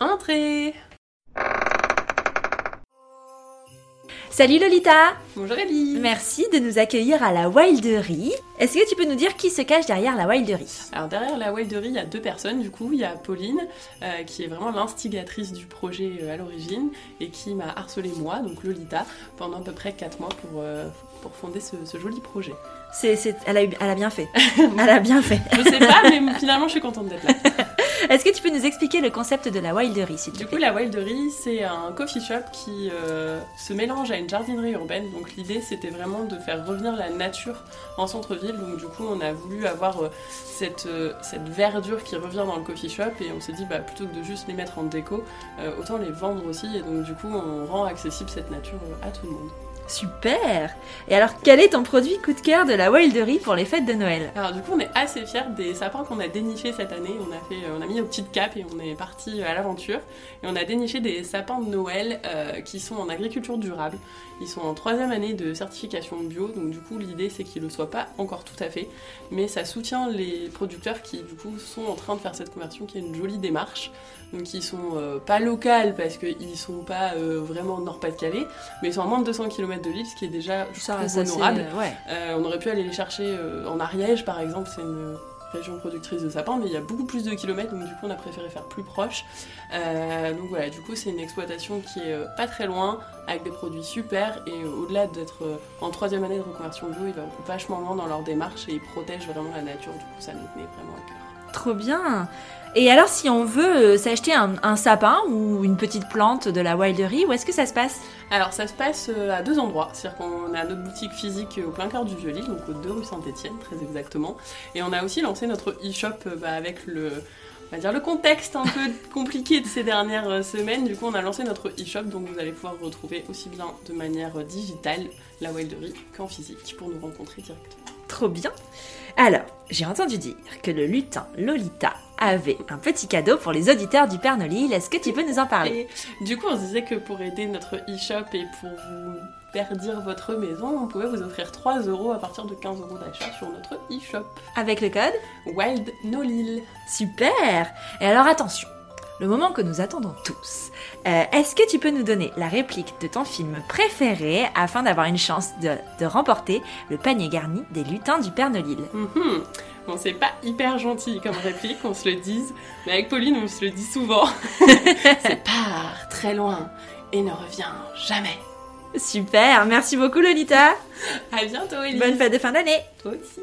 Entrez Salut Lolita Bonjour Ellie Merci de nous accueillir à la Wilderie. Est-ce que tu peux nous dire qui se cache derrière la Wilderie? Alors derrière la Wilderie, il y a deux personnes du coup. Il y a Pauline, euh, qui est vraiment l'instigatrice du projet euh, à l'origine et qui m'a harcelé moi, donc Lolita, pendant à peu près 4 mois pour, euh, pour fonder ce, ce joli projet. C'est, c'est- elle, a, eu- elle a bien fait. elle a bien fait. Je sais pas, mais finalement je suis contente d'être là. Est-ce que tu peux nous expliquer le concept de la Wilderie, s'il te Du coup, plaît la Wilderie, c'est un coffee shop qui euh, se mélange à une jardinerie urbaine. Donc l'idée, c'était vraiment de faire revenir la nature en centre-ville. Donc du coup, on a voulu avoir euh, cette, euh, cette verdure qui revient dans le coffee shop et on s'est dit, bah, plutôt que de juste les mettre en déco, autant les vendre aussi. Et donc du coup, on rend accessible cette nature à tout le monde. Super Et alors, quel est ton produit coup de cœur de la Wilderie pour les fêtes de Noël Alors du coup, on est assez fiers des sapins qu'on a dénichés cette année. On a fait, euh, on a mis nos petites capes et on est parti à l'aventure. Et on a déniché des sapins de Noël euh, qui sont en agriculture durable. Ils sont en troisième année de certification bio. Donc du coup, l'idée c'est qu'ils ne le soient pas encore tout à fait, mais ça soutient les producteurs qui du coup sont en train de faire cette conversion, qui est une jolie démarche. Donc ils sont euh, pas locales parce qu'ils sont pas euh, vraiment Nord-Pas-de-Calais, mais ils sont à moins de 200 km de l'île, ce qui est déjà je trouve, honorable. ouais. Euh, on aurait pu aller les chercher euh, en Ariège par exemple, c'est une région productrice de sapins, mais il y a beaucoup plus de kilomètres, donc du coup on a préféré faire plus proche. Euh, donc voilà, du coup c'est une exploitation qui est euh, pas très loin, avec des produits super, et euh, au-delà d'être euh, en troisième année de reconversion bio, ils vont vachement loin dans leur démarche et ils protègent vraiment la nature, du coup ça nous tenait vraiment à cœur. Trop bien. Et alors, si on veut euh, s'acheter un, sapin ou une petite plante de la Wilderie, où est-ce que ça se passe? Alors ça se passe euh, à deux endroits, c'est-à-dire qu'on a notre boutique physique euh, au plein cœur du Vieux-Lille, donc aux 2 rue Saint-Étienne très exactement, et on a aussi lancé notre e-shop bah, avec le, on va dire le contexte un peu compliqué de ces dernières semaines, du coup on a lancé notre e-shop, donc vous allez pouvoir retrouver aussi bien de manière digitale la Wilderie qu'en physique pour nous rencontrer directement. Trop bien Alors, j'ai entendu dire que le lutin Lolita avait un petit cadeau pour les auditeurs du Père Nolil. Est-ce que tu peux nous en parler? Et du coup on se disait que pour aider notre e-shop et pour vous verdir votre maison, on pouvait vous offrir 3 euros à partir de 15 euros d'achat sur notre e-shop. Avec le code? Wild No Lille. Super Et alors attention, le moment que nous attendons tous. Euh, Est-ce que tu peux nous donner la réplique de ton film préféré afin d'avoir une chance de, de remporter le panier garni des lutins du Père Nolil Mhm. Bon, c'est pas hyper gentil comme réplique, on se le dise, mais avec Pauline, on se le dit souvent. c'est part très loin et ne revient jamais. Super, merci beaucoup Lolita À bientôt, Ellie. Bonne fête de fin d'année Toi aussi.